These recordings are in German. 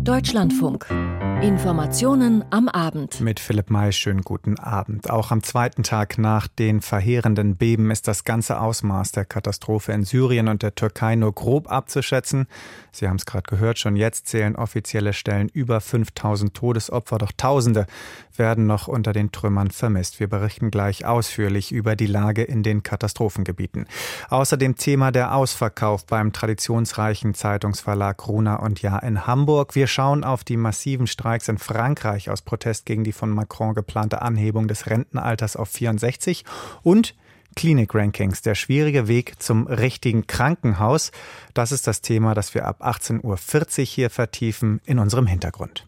Deutschlandfunk. Informationen am Abend. Mit Philipp May, schönen guten Abend. Auch am zweiten Tag nach den verheerenden Beben ist das ganze Ausmaß der Katastrophe in Syrien und der Türkei nur grob abzuschätzen. Sie haben es gerade gehört, schon jetzt zählen offizielle Stellen über 5000 Todesopfer, doch Tausende werden noch unter den Trümmern vermisst. Wir berichten gleich ausführlich über die Lage in den Katastrophengebieten. Außerdem Thema der Ausverkauf beim traditionsreichen Zeitungsverlag Runa und Jahr in Hamburg. Wir schauen auf die massiven Streiks in Frankreich aus Protest gegen die von Macron geplante Anhebung des Rentenalters auf 64 und Klinik-Rankings, der schwierige Weg zum richtigen Krankenhaus. Das ist das Thema, das wir ab 18.40 Uhr hier vertiefen in unserem Hintergrund.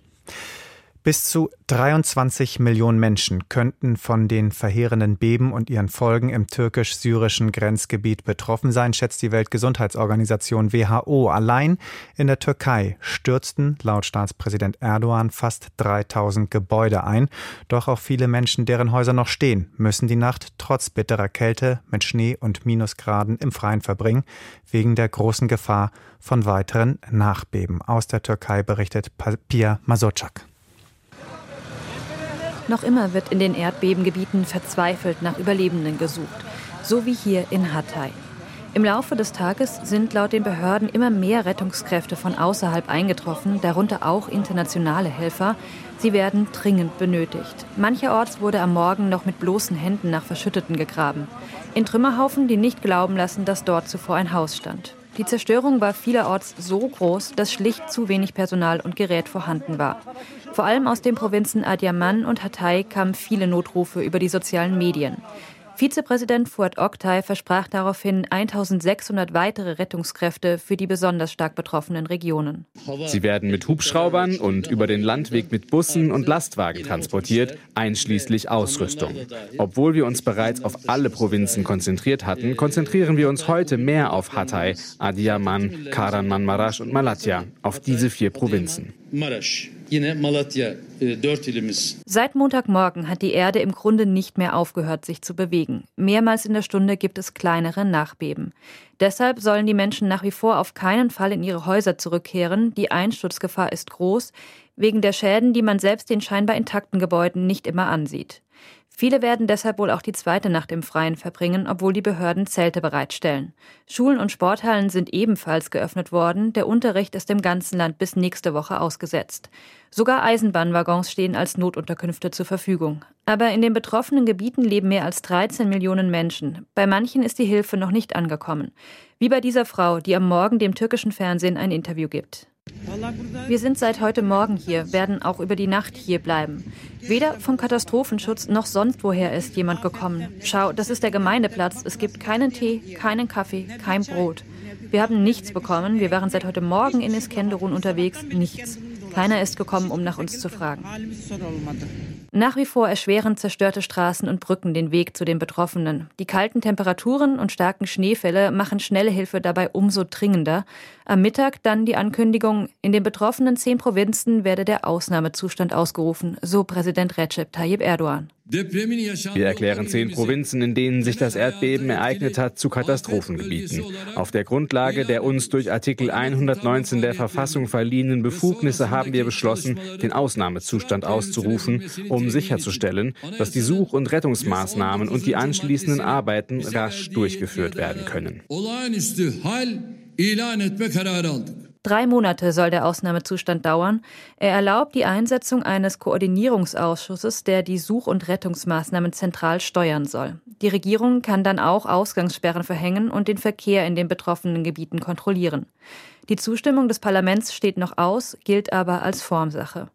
Bis zu 23 Millionen Menschen könnten von den verheerenden Beben und ihren Folgen im türkisch-syrischen Grenzgebiet betroffen sein, schätzt die Weltgesundheitsorganisation WHO. Allein in der Türkei stürzten laut Staatspräsident Erdogan fast 3000 Gebäude ein. Doch auch viele Menschen, deren Häuser noch stehen, müssen die Nacht trotz bitterer Kälte mit Schnee und Minusgraden im Freien verbringen, wegen der großen Gefahr von weiteren Nachbeben. Aus der Türkei berichtet Pia Masocak. Noch immer wird in den Erdbebengebieten verzweifelt nach Überlebenden gesucht, so wie hier in Hatay. Im Laufe des Tages sind laut den Behörden immer mehr Rettungskräfte von außerhalb eingetroffen, darunter auch internationale Helfer. Sie werden dringend benötigt. Mancherorts wurde am Morgen noch mit bloßen Händen nach Verschütteten gegraben. In Trümmerhaufen, die nicht glauben lassen, dass dort zuvor ein Haus stand. Die Zerstörung war vielerorts so groß, dass schlicht zu wenig Personal und Gerät vorhanden war. Vor allem aus den Provinzen Adiaman und Hatay kamen viele Notrufe über die sozialen Medien. Vizepräsident Fuad Oktay versprach daraufhin 1600 weitere Rettungskräfte für die besonders stark betroffenen Regionen. Sie werden mit Hubschraubern und über den Landweg mit Bussen und Lastwagen transportiert, einschließlich Ausrüstung. Obwohl wir uns bereits auf alle Provinzen konzentriert hatten, konzentrieren wir uns heute mehr auf Hatay, Adiyaman, Kahramanmaraş und Malatya, auf diese vier Provinzen. Ilimiz. Seit Montagmorgen hat die Erde im Grunde nicht mehr aufgehört, sich zu bewegen. Mehrmals in der Stunde gibt es kleinere Nachbeben. Deshalb sollen die Menschen nach wie vor auf keinen Fall in ihre Häuser zurückkehren. Die Einsturzgefahr ist groß, wegen der Schäden, die man selbst den scheinbar intakten Gebäuden nicht immer ansieht. Viele werden deshalb wohl auch die zweite Nacht im Freien verbringen, obwohl die Behörden Zelte bereitstellen. Schulen und Sporthallen sind ebenfalls geöffnet worden. Der Unterricht ist im ganzen Land bis nächste Woche ausgesetzt. Sogar Eisenbahnwaggons stehen als Notunterkünfte zur Verfügung. Aber in den betroffenen Gebieten leben mehr als 13 Millionen Menschen. Bei manchen ist die Hilfe noch nicht angekommen. Wie bei dieser Frau, die am Morgen dem türkischen Fernsehen ein Interview gibt. Wir sind seit heute Morgen hier, werden auch über die Nacht hier bleiben. Weder vom Katastrophenschutz noch sonst woher ist jemand gekommen. Schau, das ist der Gemeindeplatz. Es gibt keinen Tee, keinen Kaffee, kein Brot. Wir haben nichts bekommen. Wir waren seit heute Morgen in Iskenderun unterwegs. Nichts. Keiner ist gekommen, um nach uns zu fragen. Nach wie vor erschweren zerstörte Straßen und Brücken den Weg zu den Betroffenen. Die kalten Temperaturen und starken Schneefälle machen schnelle Hilfe dabei umso dringender. Am Mittag dann die Ankündigung, in den betroffenen zehn Provinzen werde der Ausnahmezustand ausgerufen, so Präsident Recep Tayyip Erdogan. Wir erklären zehn Provinzen, in denen sich das Erdbeben ereignet hat, zu Katastrophengebieten. Auf der Grundlage der uns durch Artikel 119 der Verfassung verliehenen Befugnisse haben wir beschlossen, den Ausnahmezustand auszurufen, um sicherzustellen, dass die Such- und Rettungsmaßnahmen und die anschließenden Arbeiten rasch durchgeführt werden können. Drei Monate soll der Ausnahmezustand dauern. Er erlaubt die Einsetzung eines Koordinierungsausschusses, der die Such- und Rettungsmaßnahmen zentral steuern soll. Die Regierung kann dann auch Ausgangssperren verhängen und den Verkehr in den betroffenen Gebieten kontrollieren. Die Zustimmung des Parlaments steht noch aus, gilt aber als Formsache.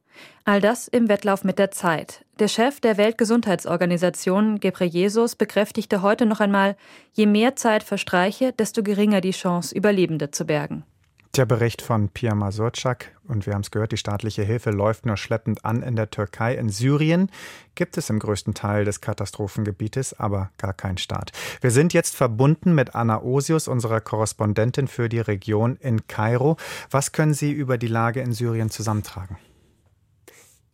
All das im Wettlauf mit der Zeit. Der Chef der Weltgesundheitsorganisation, Gebreyesus, bekräftigte heute noch einmal, je mehr Zeit verstreiche, desto geringer die Chance, Überlebende zu bergen. Der Bericht von Pia Masurczak und wir haben es gehört, die staatliche Hilfe läuft nur schleppend an in der Türkei. In Syrien gibt es im größten Teil des Katastrophengebietes aber gar keinen Staat. Wir sind jetzt verbunden mit Anna Osius, unserer Korrespondentin für die Region in Kairo. Was können Sie über die Lage in Syrien zusammentragen?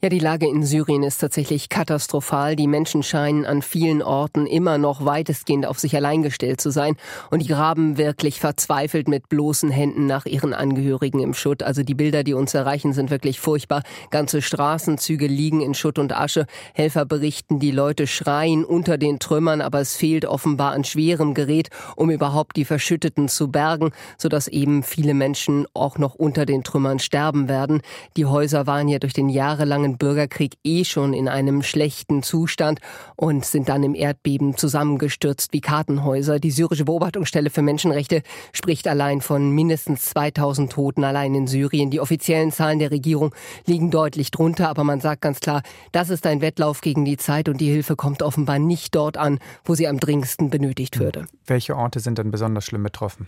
Ja, die Lage in Syrien ist tatsächlich katastrophal. Die Menschen scheinen an vielen Orten immer noch weitestgehend auf sich allein gestellt zu sein. Und die graben wirklich verzweifelt mit bloßen Händen nach ihren Angehörigen im Schutt. Also die Bilder, die uns erreichen, sind wirklich furchtbar. Ganze Straßenzüge liegen in Schutt und Asche. Helfer berichten, die Leute schreien unter den Trümmern, aber es fehlt offenbar an schwerem Gerät, um überhaupt die Verschütteten zu bergen, sodass eben viele Menschen auch noch unter den Trümmern sterben werden. Die Häuser waren ja durch den jahrelangen Jahren Bürgerkrieg eh schon in einem schlechten Zustand und sind dann im Erdbeben zusammengestürzt wie Kartenhäuser. Die syrische Beobachtungsstelle für Menschenrechte spricht allein von mindestens 2000 Toten allein in Syrien. Die offiziellen Zahlen der Regierung liegen deutlich drunter, aber man sagt ganz klar, das ist ein Wettlauf gegen die Zeit und die Hilfe kommt offenbar nicht dort an, wo sie am dringendsten benötigt würde. Welche Orte sind denn besonders schlimm betroffen?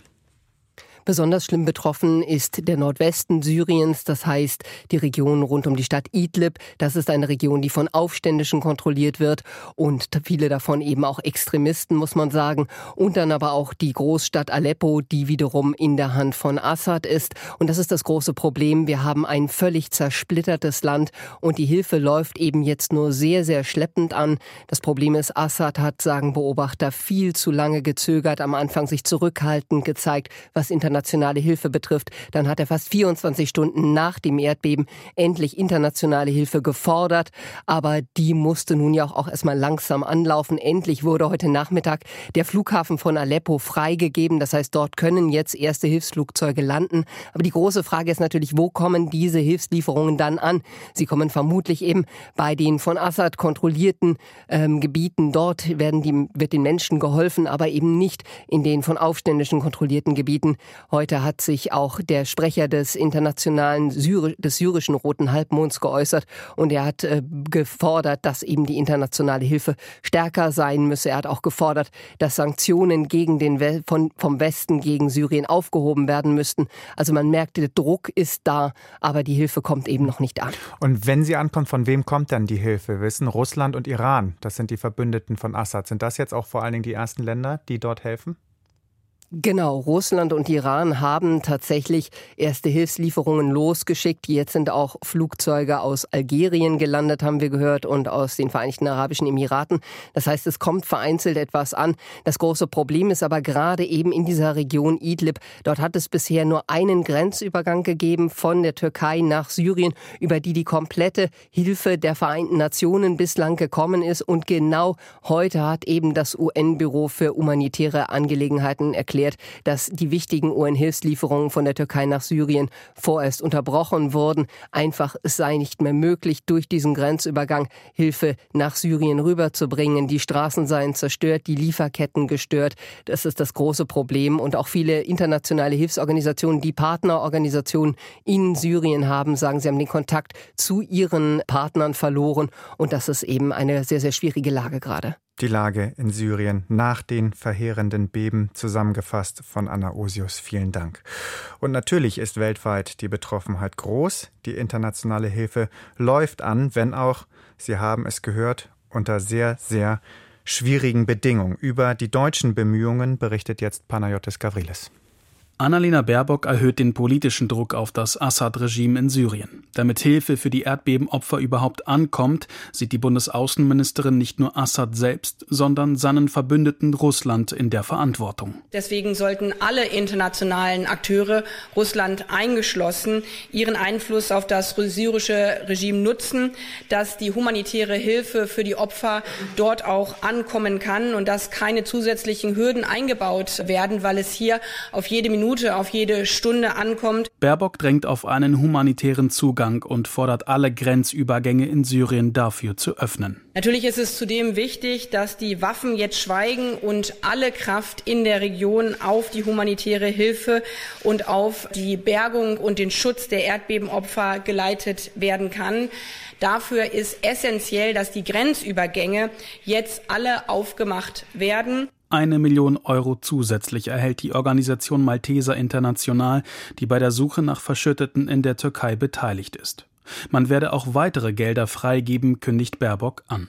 Besonders schlimm betroffen ist der Nordwesten Syriens, das heißt die Region rund um die Stadt Idlib. Das ist eine Region, die von Aufständischen kontrolliert wird und viele davon eben auch Extremisten, muss man sagen. Und dann aber auch die Großstadt Aleppo, die wiederum in der Hand von Assad ist. Und das ist das große Problem. Wir haben ein völlig zersplittertes Land und die Hilfe läuft eben jetzt nur sehr, sehr schleppend an. Das Problem ist, Assad hat, sagen Beobachter, viel zu lange gezögert, am Anfang sich zurückhaltend gezeigt, was international internationale Hilfe betrifft, dann hat er fast 24 Stunden nach dem Erdbeben endlich internationale Hilfe gefordert. Aber die musste nun ja auch erstmal langsam anlaufen. Endlich wurde heute Nachmittag der Flughafen von Aleppo freigegeben. Das heißt, dort können jetzt erste Hilfsflugzeuge landen. Aber die große Frage ist natürlich, wo kommen diese Hilfslieferungen dann an? Sie kommen vermutlich eben bei den von Assad kontrollierten ähm, Gebieten. Dort werden die, wird den Menschen geholfen, aber eben nicht in den von Aufständischen kontrollierten Gebieten. Heute hat sich auch der Sprecher des internationalen Syri des syrischen Roten Halbmonds geäußert und er hat äh, gefordert, dass eben die internationale Hilfe stärker sein müsse. Er hat auch gefordert, dass Sanktionen gegen den We von, vom Westen gegen Syrien aufgehoben werden müssten. Also man merkt, der Druck ist da, aber die Hilfe kommt eben noch nicht an. Und wenn sie ankommt, von wem kommt dann die Hilfe? Wir wissen, Russland und Iran, das sind die Verbündeten von Assad. Sind das jetzt auch vor allen Dingen die ersten Länder, die dort helfen? Genau, Russland und Iran haben tatsächlich erste Hilfslieferungen losgeschickt. Jetzt sind auch Flugzeuge aus Algerien gelandet, haben wir gehört, und aus den Vereinigten Arabischen Emiraten. Das heißt, es kommt vereinzelt etwas an. Das große Problem ist aber gerade eben in dieser Region Idlib. Dort hat es bisher nur einen Grenzübergang gegeben von der Türkei nach Syrien, über die die komplette Hilfe der Vereinten Nationen bislang gekommen ist. Und genau heute hat eben das UN-Büro für humanitäre Angelegenheiten erklärt, erklärt, dass die wichtigen UN-Hilfslieferungen von der Türkei nach Syrien vorerst unterbrochen wurden. Einfach es sei nicht mehr möglich, durch diesen Grenzübergang Hilfe nach Syrien rüberzubringen. Die Straßen seien zerstört, die Lieferketten gestört. Das ist das große Problem. Und auch viele internationale Hilfsorganisationen, die Partnerorganisationen in Syrien haben, sagen, sie haben den Kontakt zu ihren Partnern verloren. Und das ist eben eine sehr, sehr schwierige Lage gerade. Die Lage in Syrien nach den verheerenden Beben zusammengefasst von Anna Osius. Vielen Dank. Und natürlich ist weltweit die Betroffenheit groß. Die internationale Hilfe läuft an, wenn auch, Sie haben es gehört, unter sehr, sehr schwierigen Bedingungen. Über die deutschen Bemühungen berichtet jetzt Panayotis Gavrilis. Annalena Baerbock erhöht den politischen Druck auf das Assad-Regime in Syrien. Damit Hilfe für die Erdbebenopfer überhaupt ankommt, sieht die Bundesaußenministerin nicht nur Assad selbst, sondern seinen Verbündeten Russland in der Verantwortung. Deswegen sollten alle internationalen Akteure, Russland eingeschlossen, ihren Einfluss auf das syrische Regime nutzen, dass die humanitäre Hilfe für die Opfer dort auch ankommen kann und dass keine zusätzlichen Hürden eingebaut werden, weil es hier auf jede Minute Minute, auf jede Stunde ankommt. Baerbock drängt auf einen humanitären Zugang und fordert alle Grenzübergänge in Syrien dafür zu öffnen. Natürlich ist es zudem wichtig, dass die Waffen jetzt schweigen und alle Kraft in der Region auf die humanitäre Hilfe und auf die Bergung und den Schutz der Erdbebenopfer geleitet werden kann. Dafür ist essentiell, dass die Grenzübergänge jetzt alle aufgemacht werden. Eine Million Euro zusätzlich erhält die Organisation Malteser International, die bei der Suche nach Verschütteten in der Türkei beteiligt ist. Man werde auch weitere Gelder freigeben, kündigt Baerbock an.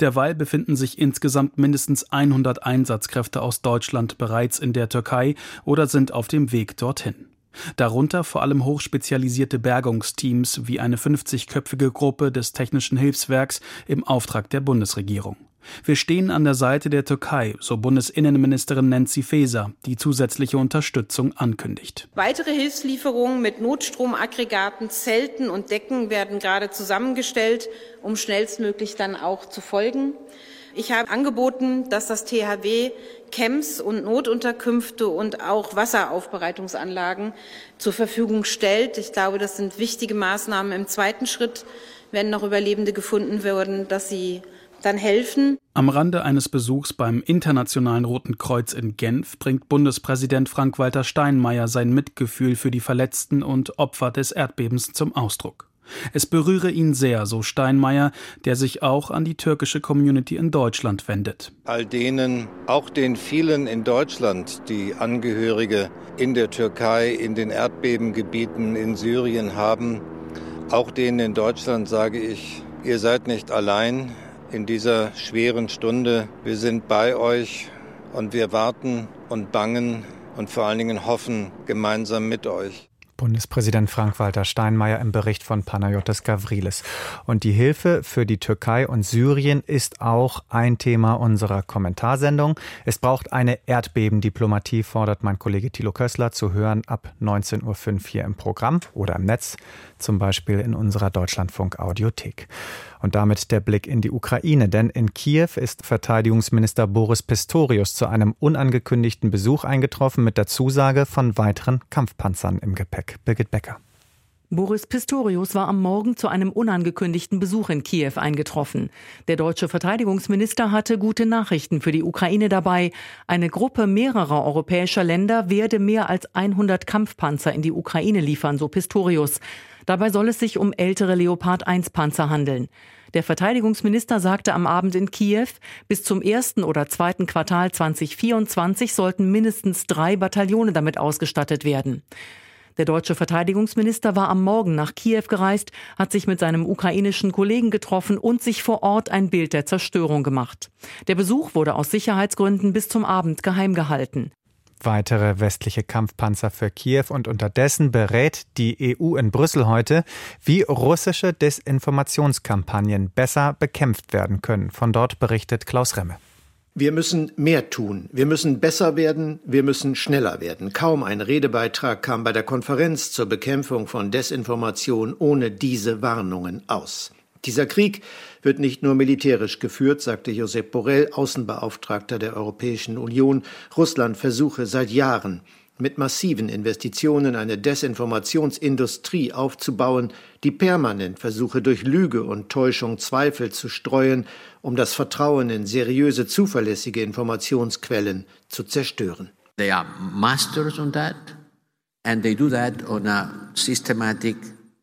Derweil befinden sich insgesamt mindestens 100 Einsatzkräfte aus Deutschland bereits in der Türkei oder sind auf dem Weg dorthin. Darunter vor allem hochspezialisierte Bergungsteams wie eine 50-köpfige Gruppe des Technischen Hilfswerks im Auftrag der Bundesregierung. Wir stehen an der Seite der Türkei, so Bundesinnenministerin Nancy Faeser, die zusätzliche Unterstützung ankündigt. Weitere Hilfslieferungen mit Notstromaggregaten, Zelten und Decken werden gerade zusammengestellt, um schnellstmöglich dann auch zu folgen. Ich habe angeboten, dass das THW Camps und Notunterkünfte und auch Wasseraufbereitungsanlagen zur Verfügung stellt. Ich glaube, das sind wichtige Maßnahmen im zweiten Schritt, wenn noch Überlebende gefunden würden, dass sie dann helfen. Am Rande eines Besuchs beim Internationalen Roten Kreuz in Genf bringt Bundespräsident Frank-Walter Steinmeier sein Mitgefühl für die Verletzten und Opfer des Erdbebens zum Ausdruck. Es berühre ihn sehr, so Steinmeier, der sich auch an die türkische Community in Deutschland wendet. All denen, auch den vielen in Deutschland, die Angehörige in der Türkei, in den Erdbebengebieten in Syrien haben, auch denen in Deutschland sage ich, ihr seid nicht allein, in dieser schweren Stunde. Wir sind bei euch und wir warten und bangen und vor allen Dingen hoffen gemeinsam mit euch. Bundespräsident Frank-Walter Steinmeier im Bericht von Panayotis Gavrilis. Und die Hilfe für die Türkei und Syrien ist auch ein Thema unserer Kommentarsendung. Es braucht eine Erdbebendiplomatie, fordert mein Kollege Thilo Kössler zu hören ab 19.05 Uhr hier im Programm oder im Netz, zum Beispiel in unserer Deutschlandfunk-Audiothek. Und damit der Blick in die Ukraine, denn in Kiew ist Verteidigungsminister Boris Pistorius zu einem unangekündigten Besuch eingetroffen mit der Zusage von weiteren Kampfpanzern im Gepäck. Birgit Becker. Boris Pistorius war am Morgen zu einem unangekündigten Besuch in Kiew eingetroffen. Der deutsche Verteidigungsminister hatte gute Nachrichten für die Ukraine dabei. Eine Gruppe mehrerer europäischer Länder werde mehr als 100 Kampfpanzer in die Ukraine liefern, so Pistorius. Dabei soll es sich um ältere Leopard 1 Panzer handeln. Der Verteidigungsminister sagte am Abend in Kiew, bis zum ersten oder zweiten Quartal 2024 sollten mindestens drei Bataillone damit ausgestattet werden. Der deutsche Verteidigungsminister war am Morgen nach Kiew gereist, hat sich mit seinem ukrainischen Kollegen getroffen und sich vor Ort ein Bild der Zerstörung gemacht. Der Besuch wurde aus Sicherheitsgründen bis zum Abend geheim gehalten weitere westliche Kampfpanzer für Kiew und unterdessen berät die EU in Brüssel heute, wie russische Desinformationskampagnen besser bekämpft werden können. Von dort berichtet Klaus Remme. Wir müssen mehr tun. Wir müssen besser werden. Wir müssen schneller werden. Kaum ein Redebeitrag kam bei der Konferenz zur Bekämpfung von Desinformation ohne diese Warnungen aus. Dieser Krieg wird nicht nur militärisch geführt, sagte Josep Borrell, Außenbeauftragter der Europäischen Union. Russland versuche seit Jahren, mit massiven Investitionen eine Desinformationsindustrie aufzubauen, die permanent versuche, durch Lüge und Täuschung Zweifel zu streuen, um das Vertrauen in seriöse, zuverlässige Informationsquellen zu zerstören. They are masters on that and they do that on a systematic,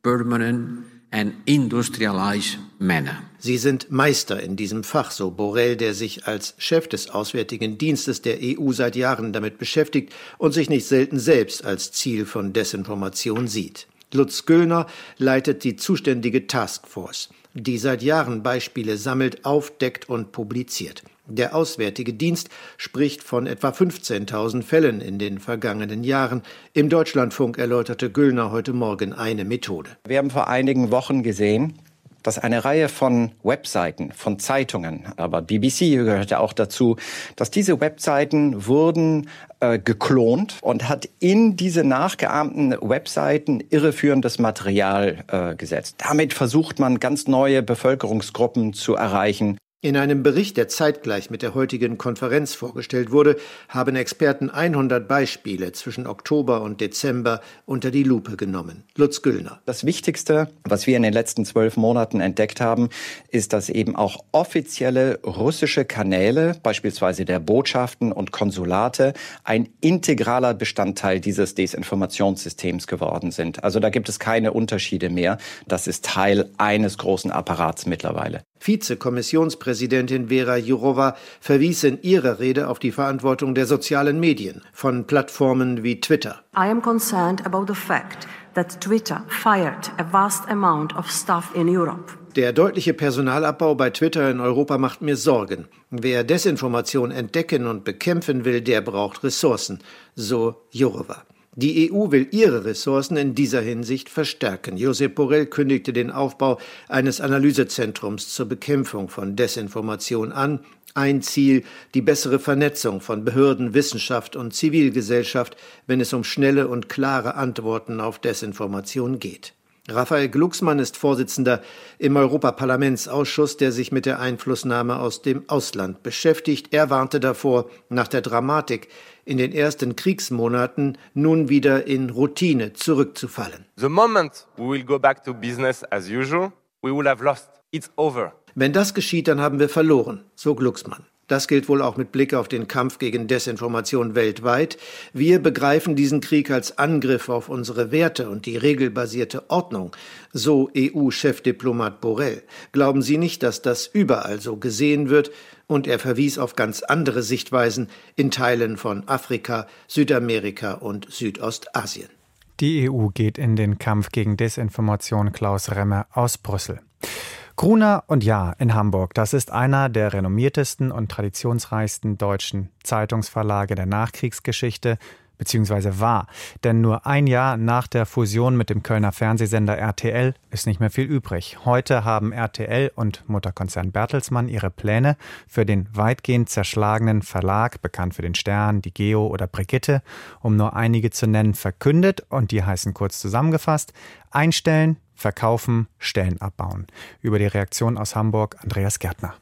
permanent and industrialized manner. Sie sind Meister in diesem Fach, so Borrell, der sich als Chef des Auswärtigen Dienstes der EU seit Jahren damit beschäftigt und sich nicht selten selbst als Ziel von Desinformation sieht. Lutz Göllner leitet die zuständige Taskforce, die seit Jahren Beispiele sammelt, aufdeckt und publiziert. Der Auswärtige Dienst spricht von etwa 15.000 Fällen in den vergangenen Jahren. Im Deutschlandfunk erläuterte Güllner heute Morgen eine Methode. Wir haben vor einigen Wochen gesehen, dass eine Reihe von Webseiten, von Zeitungen, aber BBC gehörte auch dazu, dass diese Webseiten wurden äh, geklont und hat in diese nachgeahmten Webseiten irreführendes Material äh, gesetzt. Damit versucht man ganz neue Bevölkerungsgruppen zu erreichen. In einem Bericht, der zeitgleich mit der heutigen Konferenz vorgestellt wurde, haben Experten 100 Beispiele zwischen Oktober und Dezember unter die Lupe genommen. Lutz Güllner. Das Wichtigste, was wir in den letzten zwölf Monaten entdeckt haben, ist, dass eben auch offizielle russische Kanäle, beispielsweise der Botschaften und Konsulate, ein integraler Bestandteil dieses Desinformationssystems geworden sind. Also da gibt es keine Unterschiede mehr. Das ist Teil eines großen Apparats mittlerweile. Vizekommissionspräsidentin Vera Jourova verwies in ihrer Rede auf die Verantwortung der sozialen Medien von Plattformen wie Twitter. I am concerned about the fact that Twitter fired a vast amount of staff in Europe. Der deutliche Personalabbau bei Twitter in Europa macht mir Sorgen. Wer Desinformation entdecken und bekämpfen will, der braucht Ressourcen, so Jourova. Die EU will ihre Ressourcen in dieser Hinsicht verstärken. Josep Borrell kündigte den Aufbau eines Analysezentrums zur Bekämpfung von Desinformation an. Ein Ziel, die bessere Vernetzung von Behörden, Wissenschaft und Zivilgesellschaft, wenn es um schnelle und klare Antworten auf Desinformation geht. Raphael Glucksmann ist Vorsitzender im Europaparlamentsausschuss, der sich mit der Einflussnahme aus dem Ausland beschäftigt. Er warnte davor, nach der Dramatik in den ersten Kriegsmonaten nun wieder in Routine zurückzufallen. The moment we will go back to business as usual, we will have lost. It's over. Wenn das geschieht, dann haben wir verloren, so Glucksmann. Das gilt wohl auch mit Blick auf den Kampf gegen Desinformation weltweit. Wir begreifen diesen Krieg als Angriff auf unsere Werte und die regelbasierte Ordnung, so EU-Chefdiplomat Borrell. Glauben Sie nicht, dass das überall so gesehen wird? Und er verwies auf ganz andere Sichtweisen in Teilen von Afrika, Südamerika und Südostasien. Die EU geht in den Kampf gegen Desinformation Klaus Remmer aus Brüssel. Gruner und Ja in Hamburg, das ist einer der renommiertesten und traditionsreichsten deutschen Zeitungsverlage der Nachkriegsgeschichte, beziehungsweise war. Denn nur ein Jahr nach der Fusion mit dem Kölner Fernsehsender RTL ist nicht mehr viel übrig. Heute haben RTL und Mutterkonzern Bertelsmann ihre Pläne für den weitgehend zerschlagenen Verlag, bekannt für den Stern, die Geo oder Brigitte, um nur einige zu nennen, verkündet und die heißen kurz zusammengefasst Einstellen, verkaufen, Stellen abbauen. Über die Reaktion aus Hamburg Andreas Gärtner.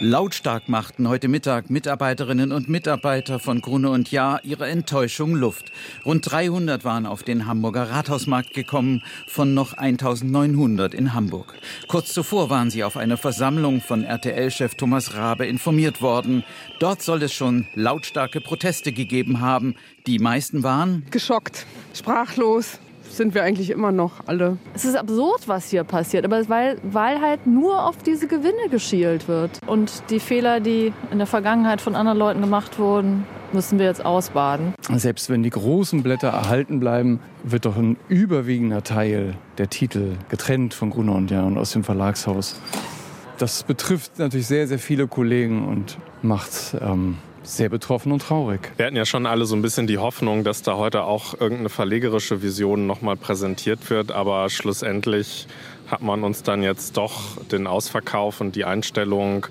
Lautstark machten heute Mittag Mitarbeiterinnen und Mitarbeiter von Grune und Jahr ihre Enttäuschung Luft. Rund 300 waren auf den Hamburger Rathausmarkt gekommen, von noch 1900 in Hamburg. Kurz zuvor waren sie auf einer Versammlung von RTL-Chef Thomas Rabe informiert worden. Dort soll es schon lautstarke Proteste gegeben haben. Die meisten waren geschockt, sprachlos, sind wir eigentlich immer noch alle. Es ist absurd, was hier passiert, aber weil, weil halt nur auf diese Gewinne geschielt wird. Und die Fehler, die in der Vergangenheit von anderen Leuten gemacht wurden, müssen wir jetzt ausbaden. Selbst wenn die großen Blätter erhalten bleiben, wird doch ein überwiegender Teil der Titel getrennt von Gruner und Jahr und aus dem Verlagshaus. Das betrifft natürlich sehr, sehr viele Kollegen und macht ähm, sehr betroffen und traurig. Wir hatten ja schon alle so ein bisschen die Hoffnung, dass da heute auch irgendeine verlegerische Vision nochmal präsentiert wird, aber schlussendlich hat man uns dann jetzt doch den Ausverkauf und die Einstellung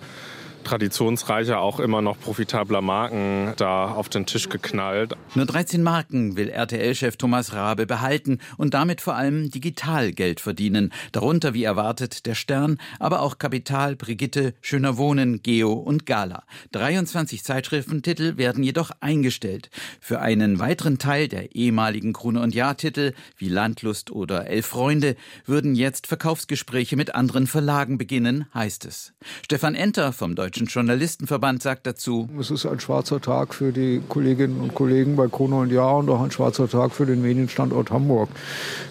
traditionsreicher, auch immer noch profitabler Marken da auf den Tisch geknallt. Nur 13 Marken will RTL-Chef Thomas Rabe behalten und damit vor allem digital Geld verdienen. Darunter, wie erwartet, der Stern, aber auch Kapital, Brigitte, Schöner Wohnen, Geo und Gala. 23 Zeitschriftentitel werden jedoch eingestellt. Für einen weiteren Teil der ehemaligen Krone und Jahr-Titel, wie Landlust oder Elf Freunde, würden jetzt Verkaufsgespräche mit anderen Verlagen beginnen, heißt es. Stefan Enter vom Deutschen Deutschen Journalistenverband sagt dazu, es ist ein schwarzer Tag für die Kolleginnen und Kollegen bei Krone und Jahr und auch ein schwarzer Tag für den Medienstandort Hamburg.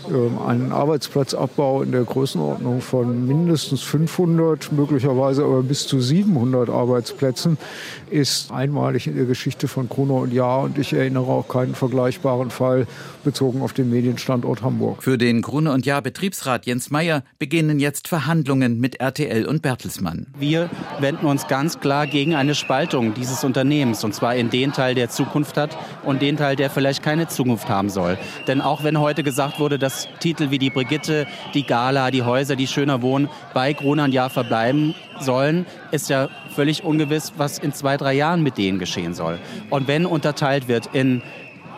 Ähm, ein Arbeitsplatzabbau in der Größenordnung von mindestens 500, möglicherweise aber bis zu 700 Arbeitsplätzen ist einmalig in der Geschichte von Krone und Jahr und ich erinnere auch keinen vergleichbaren Fall bezogen auf den Medienstandort Hamburg. Für den Krone und Jahr Betriebsrat Jens Meyer beginnen jetzt Verhandlungen mit RTL und Bertelsmann. Wir wenden uns ganz klar gegen eine Spaltung dieses Unternehmens, und zwar in den Teil, der Zukunft hat und den Teil, der vielleicht keine Zukunft haben soll. Denn auch wenn heute gesagt wurde, dass Titel wie die Brigitte, die Gala, die Häuser, die Schöner Wohnen bei Grunan Jahr verbleiben sollen, ist ja völlig ungewiss, was in zwei, drei Jahren mit denen geschehen soll. Und wenn unterteilt wird in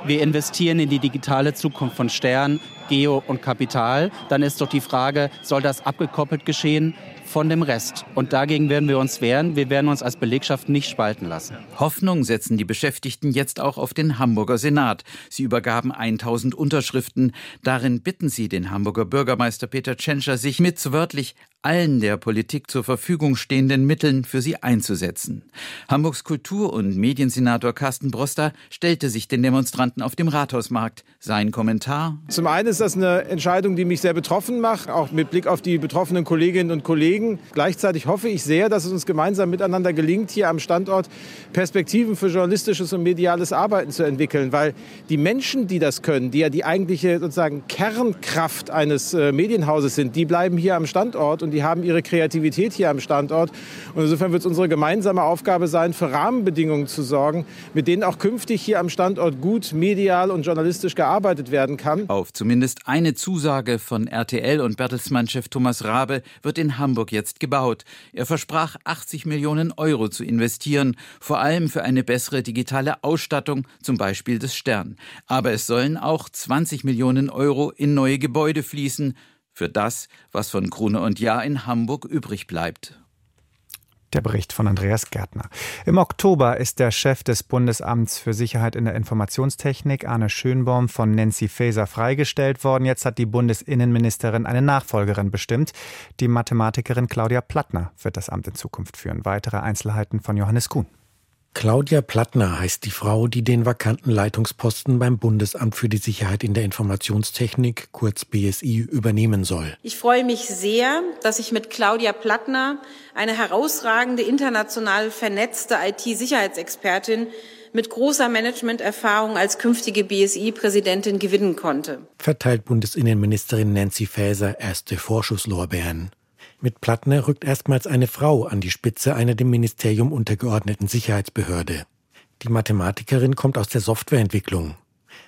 wir investieren in die digitale Zukunft von Stern, Geo und Kapital, dann ist doch die Frage, soll das abgekoppelt geschehen von dem Rest. Und dagegen werden wir uns wehren. Wir werden uns als Belegschaft nicht spalten lassen. Hoffnung setzen die Beschäftigten jetzt auch auf den Hamburger Senat. Sie übergaben 1000 Unterschriften. Darin bitten sie den Hamburger Bürgermeister Peter Tschentscher, sich mit wörtlich allen der Politik zur Verfügung stehenden Mitteln für sie einzusetzen. Hamburgs Kultur- und Mediensenator Carsten Broster stellte sich den Demonstranten auf dem Rathausmarkt. Sein Kommentar? Zum einen ist das eine Entscheidung, die mich sehr betroffen macht, auch mit Blick auf die betroffenen Kolleginnen und Kollegen. Gleichzeitig hoffe ich sehr, dass es uns gemeinsam miteinander gelingt, hier am Standort Perspektiven für journalistisches und mediales Arbeiten zu entwickeln, weil die Menschen, die das können, die ja die eigentliche sozusagen Kernkraft eines äh, Medienhauses sind, die bleiben hier am Standort und die haben ihre Kreativität hier am Standort. Und insofern wird es unsere gemeinsame Aufgabe sein, für Rahmenbedingungen zu sorgen, mit denen auch künftig hier am Standort gut medial und journalistisch gearbeitet werden kann. Auf zumindest eine Zusage von RTL und Bertelsmann-Chef Thomas Rabe wird in Hamburg jetzt gebaut. Er versprach 80 Millionen Euro zu investieren, vor allem für eine bessere digitale Ausstattung, zum Beispiel des Stern. Aber es sollen auch 20 Millionen Euro in neue Gebäude fließen, für das, was von Krone und Jahr in Hamburg übrig bleibt. Der Bericht von Andreas Gärtner. Im Oktober ist der Chef des Bundesamts für Sicherheit in der Informationstechnik, Arne Schönbaum, von Nancy Faeser freigestellt worden. Jetzt hat die Bundesinnenministerin eine Nachfolgerin bestimmt. Die Mathematikerin Claudia Plattner wird das Amt in Zukunft führen. Weitere Einzelheiten von Johannes Kuhn. Claudia Plattner heißt die Frau, die den vakanten Leitungsposten beim Bundesamt für die Sicherheit in der Informationstechnik, kurz BSI, übernehmen soll. Ich freue mich sehr, dass ich mit Claudia Plattner eine herausragende international vernetzte IT-Sicherheitsexpertin mit großer Managementerfahrung als künftige BSI-Präsidentin gewinnen konnte. Verteilt Bundesinnenministerin Nancy Faeser erste Vorschusslorbeeren. Mit Plattner rückt erstmals eine Frau an die Spitze einer dem Ministerium untergeordneten Sicherheitsbehörde. Die Mathematikerin kommt aus der Softwareentwicklung.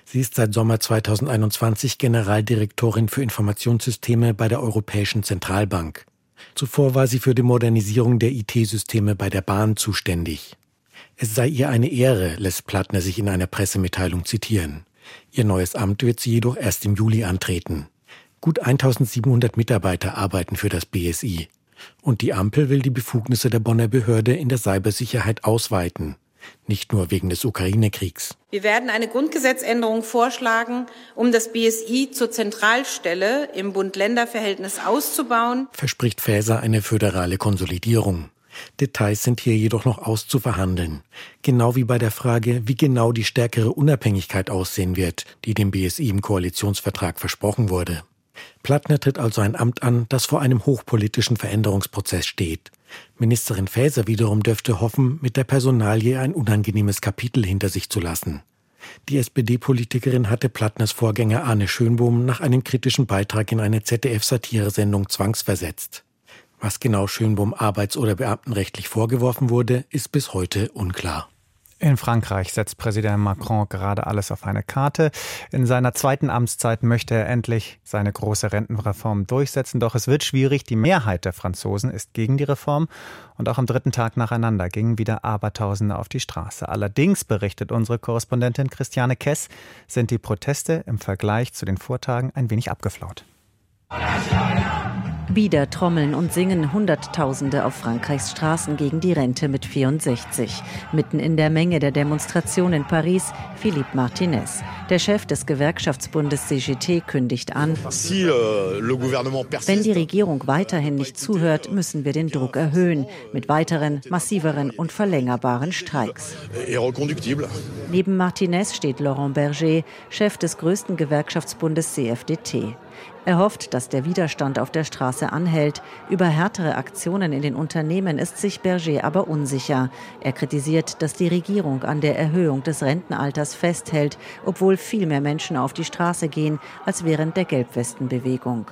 Sie ist seit Sommer 2021 Generaldirektorin für Informationssysteme bei der Europäischen Zentralbank. Zuvor war sie für die Modernisierung der IT-Systeme bei der Bahn zuständig. Es sei ihr eine Ehre, lässt Plattner sich in einer Pressemitteilung zitieren. Ihr neues Amt wird sie jedoch erst im Juli antreten. Gut 1700 Mitarbeiter arbeiten für das BSI. Und die Ampel will die Befugnisse der Bonner Behörde in der Cybersicherheit ausweiten. Nicht nur wegen des Ukraine-Kriegs. Wir werden eine Grundgesetzänderung vorschlagen, um das BSI zur Zentralstelle im Bund-Länder-Verhältnis auszubauen. Verspricht Faeser eine föderale Konsolidierung. Details sind hier jedoch noch auszuverhandeln. Genau wie bei der Frage, wie genau die stärkere Unabhängigkeit aussehen wird, die dem BSI im Koalitionsvertrag versprochen wurde. Plattner tritt also ein Amt an, das vor einem hochpolitischen Veränderungsprozess steht. Ministerin Faeser wiederum dürfte hoffen, mit der Personalie ein unangenehmes Kapitel hinter sich zu lassen. Die SPD-Politikerin hatte Plattners Vorgänger Arne Schönbohm nach einem kritischen Beitrag in eine ZDF-Satiresendung zwangsversetzt. Was genau Schönbohm arbeits- oder beamtenrechtlich vorgeworfen wurde, ist bis heute unklar. In Frankreich setzt Präsident Macron gerade alles auf eine Karte. In seiner zweiten Amtszeit möchte er endlich seine große Rentenreform durchsetzen. Doch es wird schwierig. Die Mehrheit der Franzosen ist gegen die Reform. Und auch am dritten Tag nacheinander gingen wieder Abertausende auf die Straße. Allerdings, berichtet unsere Korrespondentin Christiane Kess, sind die Proteste im Vergleich zu den Vortagen ein wenig abgeflaut. Wieder trommeln und singen Hunderttausende auf Frankreichs Straßen gegen die Rente mit 64. Mitten in der Menge der Demonstration in Paris Philippe Martinez. Der Chef des Gewerkschaftsbundes CGT kündigt an, euh, wenn die Regierung weiterhin nicht zuhört, müssen wir den Druck erhöhen mit weiteren, massiveren und verlängerbaren Streiks. Neben Martinez steht Laurent Berger, Chef des größten Gewerkschaftsbundes CFDT. Er hofft, dass der Widerstand auf der Straße anhält. Über härtere Aktionen in den Unternehmen ist sich Berger aber unsicher. Er kritisiert, dass die Regierung an der Erhöhung des Rentenalters festhält, obwohl viel mehr Menschen auf die Straße gehen als während der Gelbwestenbewegung.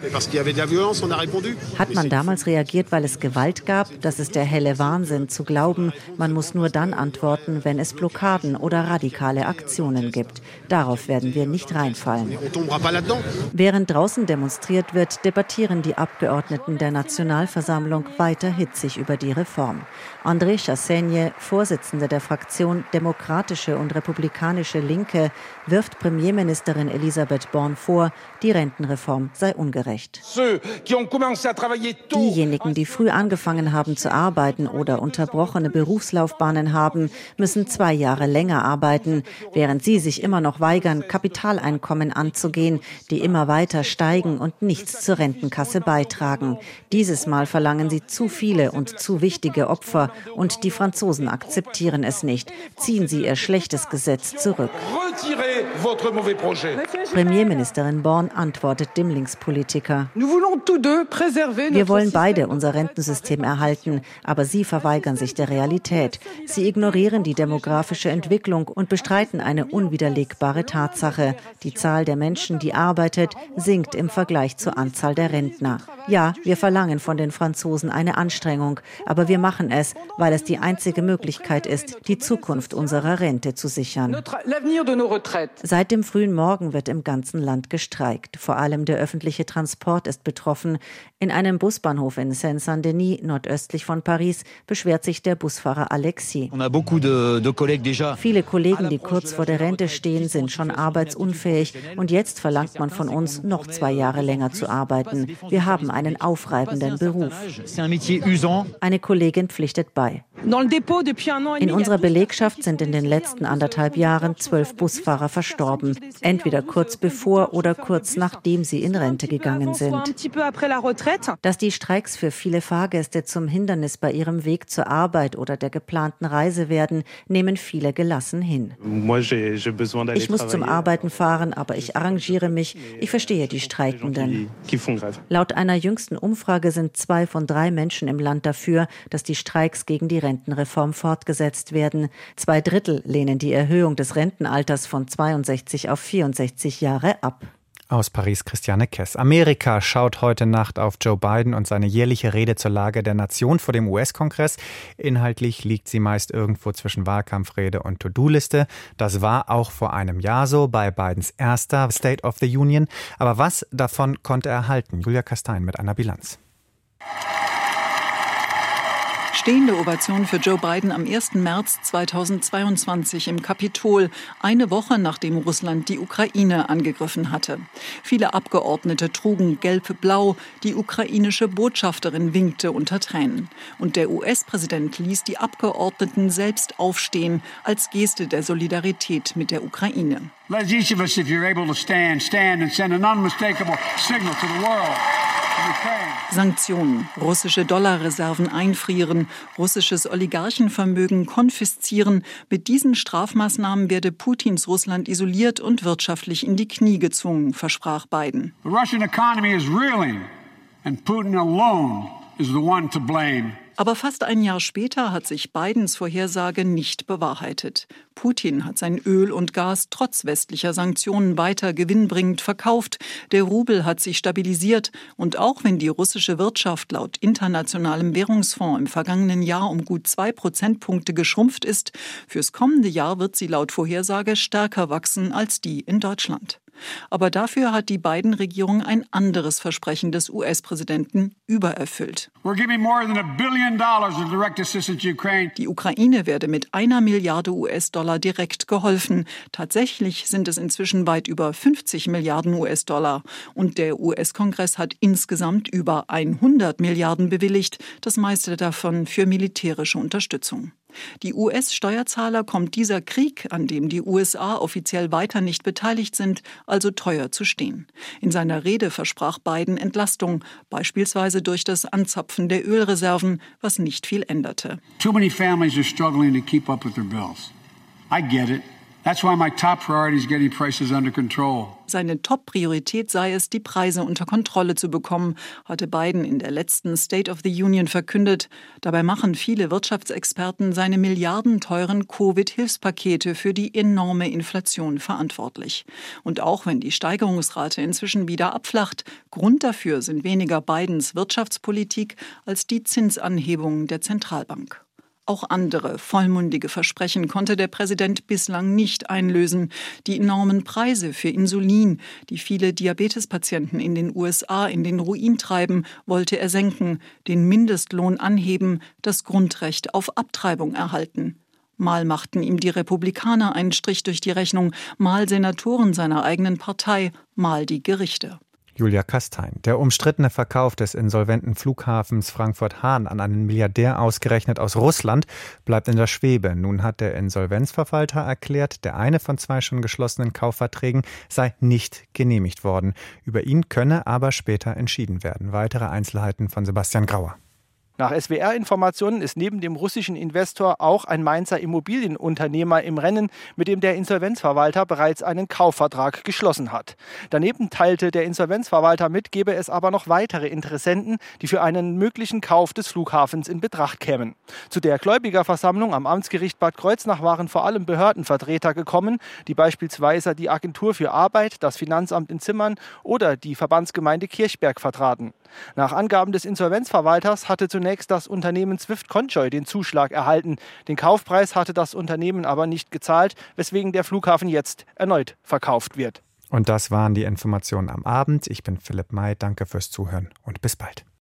Hat man damals reagiert, weil es Gewalt gab? Das ist der helle Wahnsinn zu glauben, man muss nur dann antworten, wenn es Blockaden oder radikale Aktionen gibt. Darauf werden wir nicht reinfallen. Während draußen der demonstriert wird, debattieren die Abgeordneten der Nationalversammlung weiter hitzig über die Reform. André Chassaigne, Vorsitzender der Fraktion Demokratische und Republikanische Linke, wirft Premierministerin Elisabeth Born vor, die Rentenreform sei ungerecht. Diejenigen, die früh angefangen haben zu arbeiten oder unterbrochene Berufslaufbahnen haben, müssen zwei Jahre länger arbeiten, während sie sich immer noch weigern, Kapitaleinkommen anzugehen, die immer weiter steigen und nichts zur Rentenkasse beitragen. Dieses Mal verlangen sie zu viele und zu wichtige Opfer und die Franzosen akzeptieren es nicht. Ziehen sie ihr schlechtes Gesetz zurück. Premierministerin Born antwortet dem Linkspolitiker. Wir wollen beide unser Rentensystem erhalten, aber sie verweigern sich der Realität. Sie ignorieren die demografische Entwicklung und bestreiten eine unwiderlegbare Tatsache. Die Zahl der Menschen, die arbeitet, sinkt im Vergleich zur Anzahl der Rentner. Ja, wir verlangen von den Franzosen eine Anstrengung, aber wir machen es, weil es die einzige Möglichkeit ist, die Zukunft unserer Rente zu sichern. Seit dem frühen Morgen wird im ganzen Land gestreikt. Vor allem der öffentliche Transport ist betroffen. In einem Busbahnhof in Seine-Saint-Denis, nordöstlich von Paris, beschwert sich der Busfahrer Alexis. Viele Kollegen, die kurz vor der Rente stehen, sind schon arbeitsunfähig und jetzt verlangt man von uns, noch zwei Jahre länger zu arbeiten. Wir haben einen aufreibenden Beruf. Eine Kollegin pflichtet bei. In unserer Belegschaft sind in den letzten anderthalb Jahren zwölf Busfahrer verstorben, entweder kurz bevor oder kurz nachdem sie in Rente gegangen sind. Dass die Streiks für viele Fahrgäste zum Hindernis bei ihrem Weg zur Arbeit oder der geplanten Reise werden, nehmen viele gelassen hin. Ich muss zum Arbeiten fahren, aber ich arrangiere mich. Ich verstehe die Streikenden. Laut einer jüngsten Umfrage sind zwei von drei Menschen im Land dafür, dass die Streiks gegen die Rentenreform fortgesetzt werden. Zwei Drittel lehnen die Erhöhung des Rentenalters von 62 auf 64 Jahre ab. Aus Paris Christiane Kess. Amerika schaut heute Nacht auf Joe Biden und seine jährliche Rede zur Lage der Nation vor dem US-Kongress. Inhaltlich liegt sie meist irgendwo zwischen Wahlkampfrede und To-Do-Liste. Das war auch vor einem Jahr so bei Bidens erster State of the Union. Aber was davon konnte er halten? Julia Kastein mit einer Bilanz. Stehende Ovation für Joe Biden am 1. März 2022 im Kapitol, eine Woche nachdem Russland die Ukraine angegriffen hatte. Viele Abgeordnete trugen gelb-blau, die ukrainische Botschafterin winkte unter Tränen. Und der US-Präsident ließ die Abgeordneten selbst aufstehen als Geste der Solidarität mit der Ukraine. Let each of us, if you're able to stand, stand and send an unmistakable signal to the world. Sanktionen, russische Dollarreserven einfrieren, russisches Oligarchenvermögen konfiszieren. Mit diesen Strafmaßnahmen werde Putins Russland isoliert und wirtschaftlich in die Knie gezwungen, versprach Biden. The Russian economy is reeling and Putin alone is the one to blame. Aber fast ein Jahr später hat sich Bidens Vorhersage nicht bewahrheitet. Putin hat sein Öl und Gas trotz westlicher Sanktionen weiter gewinnbringend verkauft. Der Rubel hat sich stabilisiert. Und auch wenn die russische Wirtschaft laut Internationalem Währungsfonds im vergangenen Jahr um gut zwei Prozentpunkte geschrumpft ist, fürs kommende Jahr wird sie laut Vorhersage stärker wachsen als die in Deutschland. Aber dafür hat die beiden Regierung ein anderes Versprechen des US-Präsidenten übererfüllt. Die Ukraine werde mit einer Milliarde US-Dollar direkt geholfen. Tatsächlich sind es inzwischen weit über 50 Milliarden US-Dollar. Und der US-Kongress hat insgesamt über 100 Milliarden bewilligt, das meiste davon für militärische Unterstützung. Die US-Steuerzahler kommt dieser Krieg, an dem die USA offiziell weiter nicht beteiligt sind, also teuer zu stehen. In seiner Rede versprach Biden Entlastung, beispielsweise durch das Anzapfen der Ölreserven, was nicht viel änderte. Too many families are struggling to keep up with their bills. I get it. That's why my top priority is getting prices under control. Seine Top-Priorität sei es, die Preise unter Kontrolle zu bekommen, hatte Biden in der letzten State of the Union verkündet. Dabei machen viele Wirtschaftsexperten seine milliardenteuren Covid-Hilfspakete für die enorme Inflation verantwortlich. Und auch wenn die Steigerungsrate inzwischen wieder abflacht, Grund dafür sind weniger Bidens Wirtschaftspolitik als die Zinsanhebungen der Zentralbank. Auch andere vollmundige Versprechen konnte der Präsident bislang nicht einlösen. Die enormen Preise für Insulin, die viele Diabetespatienten in den USA in den Ruin treiben, wollte er senken, den Mindestlohn anheben, das Grundrecht auf Abtreibung erhalten. Mal machten ihm die Republikaner einen Strich durch die Rechnung, mal Senatoren seiner eigenen Partei, mal die Gerichte. Julia Kastein. Der umstrittene Verkauf des insolventen Flughafens Frankfurt-Hahn an einen Milliardär ausgerechnet aus Russland bleibt in der Schwebe. Nun hat der Insolvenzverwalter erklärt, der eine von zwei schon geschlossenen Kaufverträgen sei nicht genehmigt worden. Über ihn könne aber später entschieden werden. Weitere Einzelheiten von Sebastian Grauer. Nach SWR-Informationen ist neben dem russischen Investor auch ein Mainzer Immobilienunternehmer im Rennen, mit dem der Insolvenzverwalter bereits einen Kaufvertrag geschlossen hat. Daneben teilte der Insolvenzverwalter mit, gebe es aber noch weitere Interessenten, die für einen möglichen Kauf des Flughafens in Betracht kämen. Zu der Gläubigerversammlung am Amtsgericht Bad Kreuznach waren vor allem Behördenvertreter gekommen, die beispielsweise die Agentur für Arbeit, das Finanzamt in Zimmern oder die Verbandsgemeinde Kirchberg vertraten. Nach Angaben des Insolvenzverwalters hatte zunächst das Unternehmen Swift Conjoy den Zuschlag erhalten. Den Kaufpreis hatte das Unternehmen aber nicht gezahlt, weswegen der Flughafen jetzt erneut verkauft wird. Und das waren die Informationen am Abend. Ich bin Philipp May. Danke fürs Zuhören und bis bald.